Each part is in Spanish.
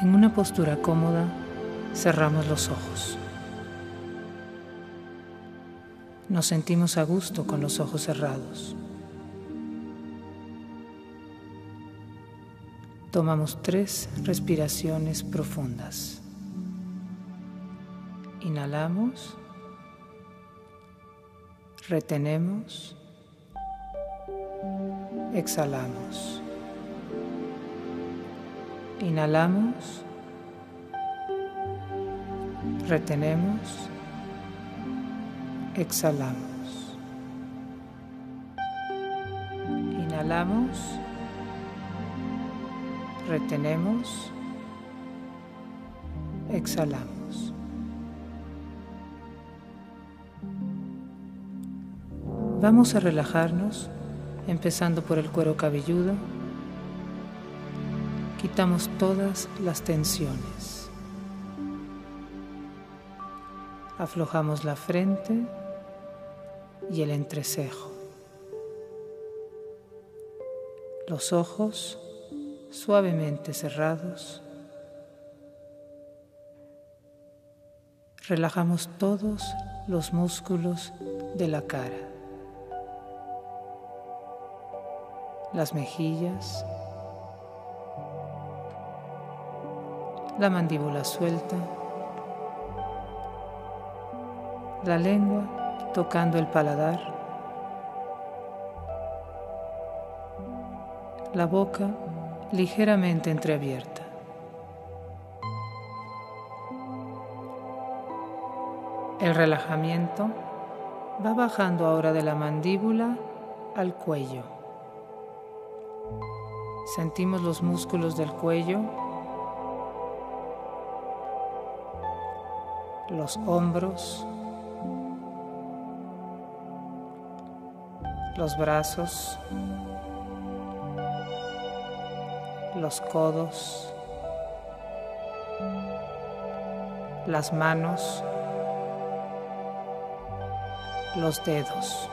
En una postura cómoda, cerramos los ojos. Nos sentimos a gusto con los ojos cerrados. Tomamos tres respiraciones profundas. Inhalamos, retenemos, exhalamos. Inhalamos, retenemos, exhalamos. Inhalamos, retenemos, exhalamos. Vamos a relajarnos empezando por el cuero cabelludo. Quitamos todas las tensiones. Aflojamos la frente y el entrecejo. Los ojos suavemente cerrados. Relajamos todos los músculos de la cara, las mejillas, la mandíbula suelta, la lengua tocando el paladar, la boca ligeramente entreabierta. El relajamiento va bajando ahora de la mandíbula al cuello. Sentimos los músculos del cuello, los hombros, los brazos, los codos, las manos, los dedos.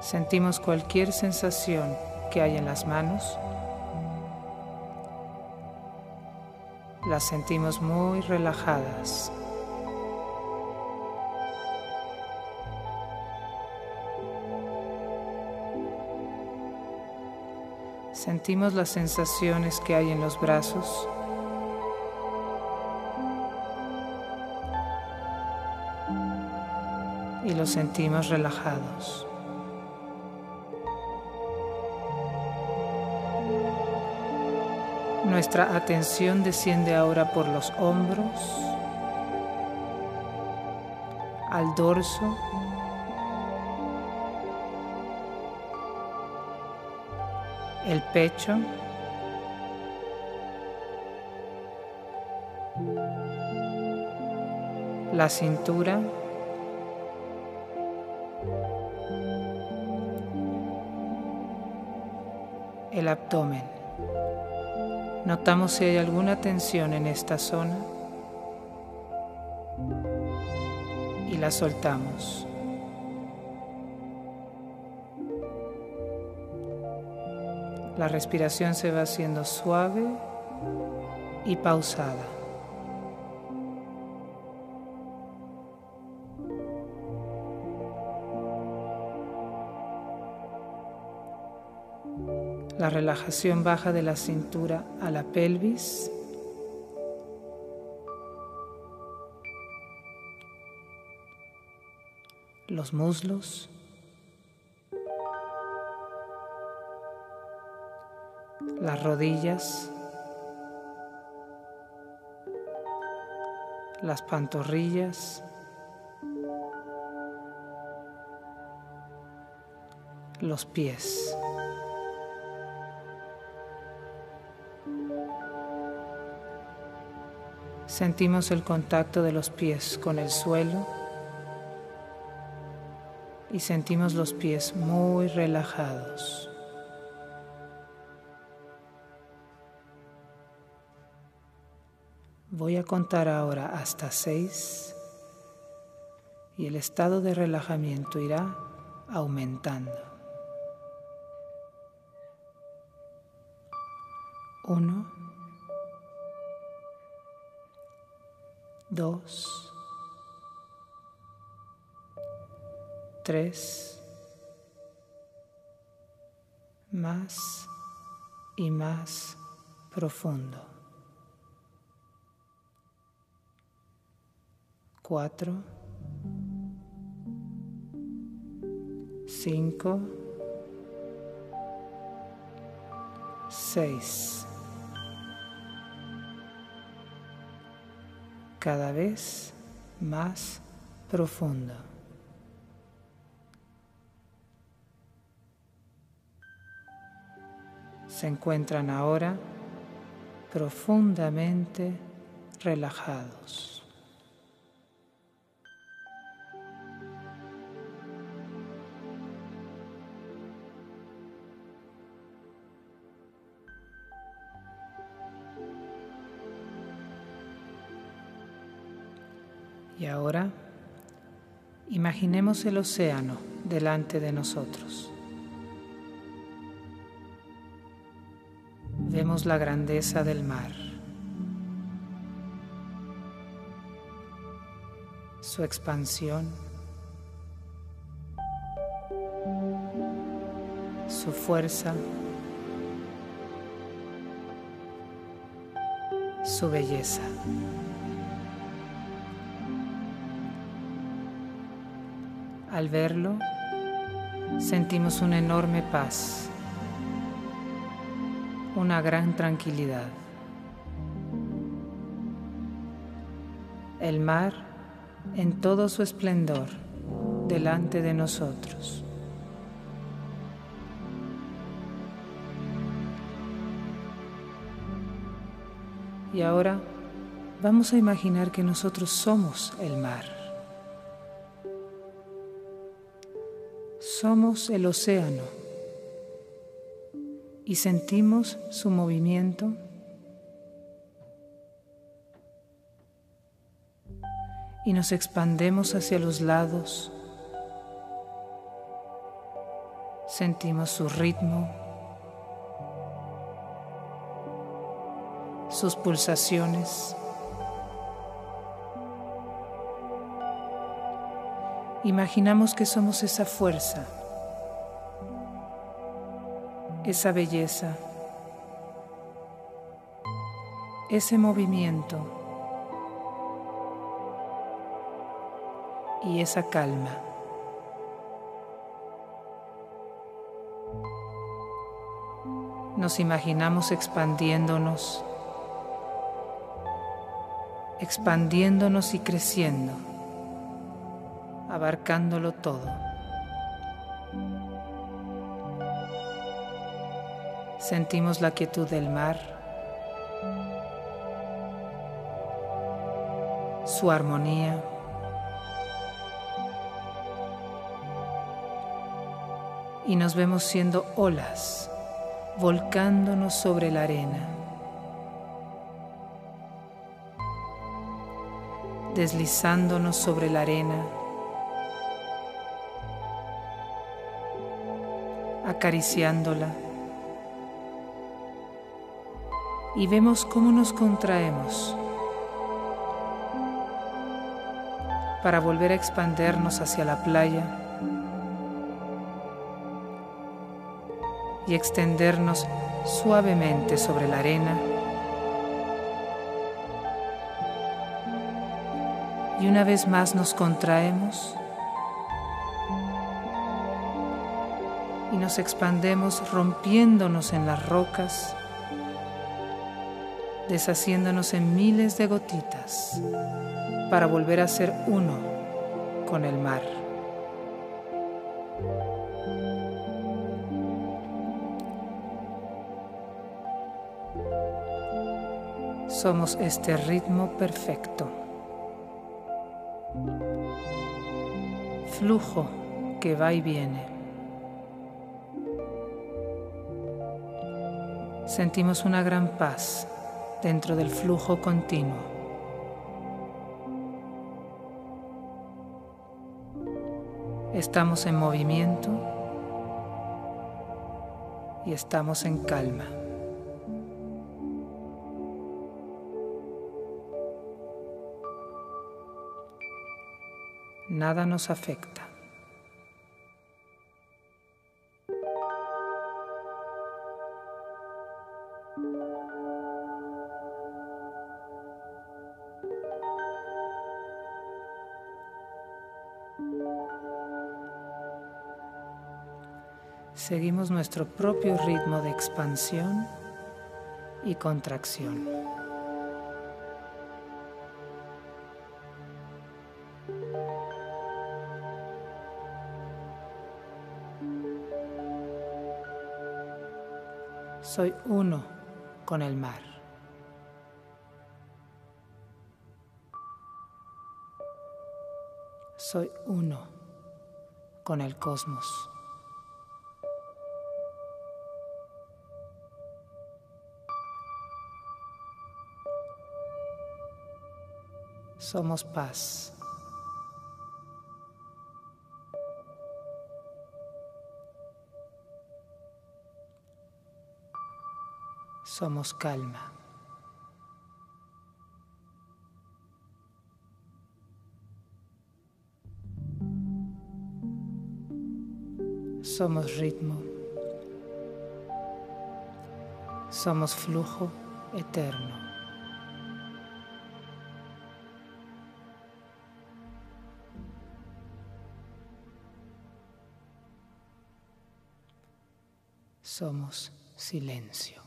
Sentimos cualquier sensación que hay en las manos. Las sentimos muy relajadas. Sentimos las sensaciones que hay en los brazos. Y los sentimos relajados. Nuestra atención desciende ahora por los hombros, al dorso, el pecho, la cintura, el abdomen. Notamos si hay alguna tensión en esta zona y la soltamos. La respiración se va haciendo suave y pausada. La relajación baja de la cintura a la pelvis. Los muslos. Las rodillas. Las pantorrillas. Los pies. Sentimos el contacto de los pies con el suelo y sentimos los pies muy relajados. Voy a contar ahora hasta seis y el estado de relajamiento irá aumentando. Uno, dos, tres, más y más profundo. Cuatro, cinco, seis. Cada vez más profundo. Se encuentran ahora profundamente relajados. Y ahora imaginemos el océano delante de nosotros. Vemos la grandeza del mar, su expansión, su fuerza, su belleza. Al verlo, sentimos una enorme paz, una gran tranquilidad. El mar en todo su esplendor delante de nosotros. Y ahora vamos a imaginar que nosotros somos el mar. Somos el océano y sentimos su movimiento. Y nos expandemos hacia los lados. Sentimos su ritmo, sus pulsaciones. Imaginamos que somos esa fuerza, esa belleza, ese movimiento y esa calma. Nos imaginamos expandiéndonos, expandiéndonos y creciendo abarcándolo todo. Sentimos la quietud del mar, su armonía. Y nos vemos siendo olas, volcándonos sobre la arena. deslizándonos sobre la arena acariciándola. Y vemos cómo nos contraemos para volver a expandernos hacia la playa y extendernos suavemente sobre la arena. Y una vez más nos contraemos y nos expandemos rompiéndonos en las rocas, deshaciéndonos en miles de gotitas para volver a ser uno con el mar. Somos este ritmo perfecto. Flujo que va y viene. Sentimos una gran paz dentro del flujo continuo. Estamos en movimiento y estamos en calma. Nada nos afecta. Seguimos nuestro propio ritmo de expansión y contracción. Soy uno con el mar. Soy uno con el cosmos. Somos paz. Somos calma. Somos ritmo. Somos flujo eterno. Somos silencio.